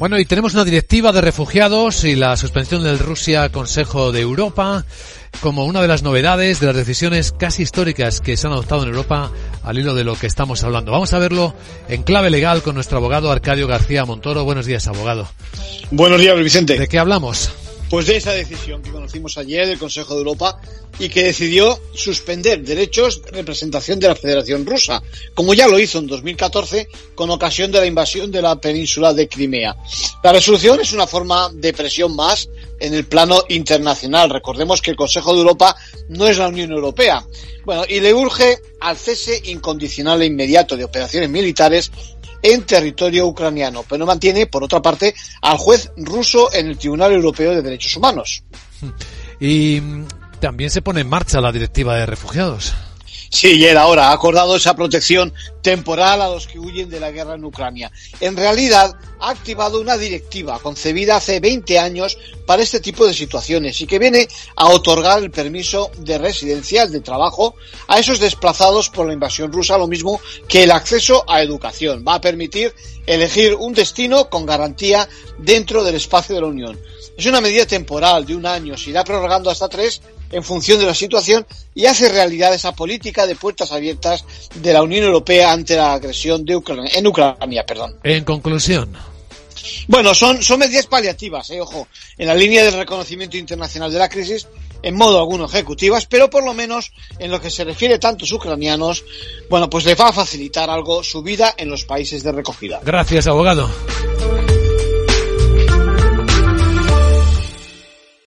Bueno, y tenemos una directiva de refugiados y la suspensión del Rusia Consejo de Europa como una de las novedades de las decisiones casi históricas que se han adoptado en Europa al hilo de lo que estamos hablando. Vamos a verlo en clave legal con nuestro abogado Arcadio García Montoro. Buenos días, abogado. Buenos días, Vicente. ¿De qué hablamos? Pues de esa decisión que conocimos ayer del Consejo de Europa y que decidió suspender derechos de representación de la Federación Rusa, como ya lo hizo en 2014 con ocasión de la invasión de la península de Crimea. La resolución es una forma de presión más en el plano internacional. Recordemos que el Consejo de Europa no es la Unión Europea. Bueno, y le urge al cese incondicional e inmediato de operaciones militares en territorio ucraniano, pero mantiene, por otra parte, al juez ruso en el Tribunal Europeo de Derechos Humanos. Y también se pone en marcha la directiva de refugiados. Sí, y era ahora ha acordado esa protección temporal a los que huyen de la guerra en Ucrania. En realidad, ha activado una directiva concebida hace 20 años para este tipo de situaciones y que viene a otorgar el permiso de residencia, de trabajo, a esos desplazados por la invasión rusa, lo mismo que el acceso a educación. Va a permitir elegir un destino con garantía dentro del espacio de la Unión. Es una medida temporal de un año, se irá prorrogando hasta tres en función de la situación y hace realidad esa política de puertas abiertas de la Unión Europea ante la agresión de Ucrania, en Ucrania. Perdón. En conclusión. Bueno, son, son medidas paliativas, eh, ojo, en la línea del reconocimiento internacional de la crisis, en modo alguno ejecutivas, pero por lo menos en lo que se refiere a tantos ucranianos, bueno, pues les va a facilitar algo su vida en los países de recogida. Gracias, abogado.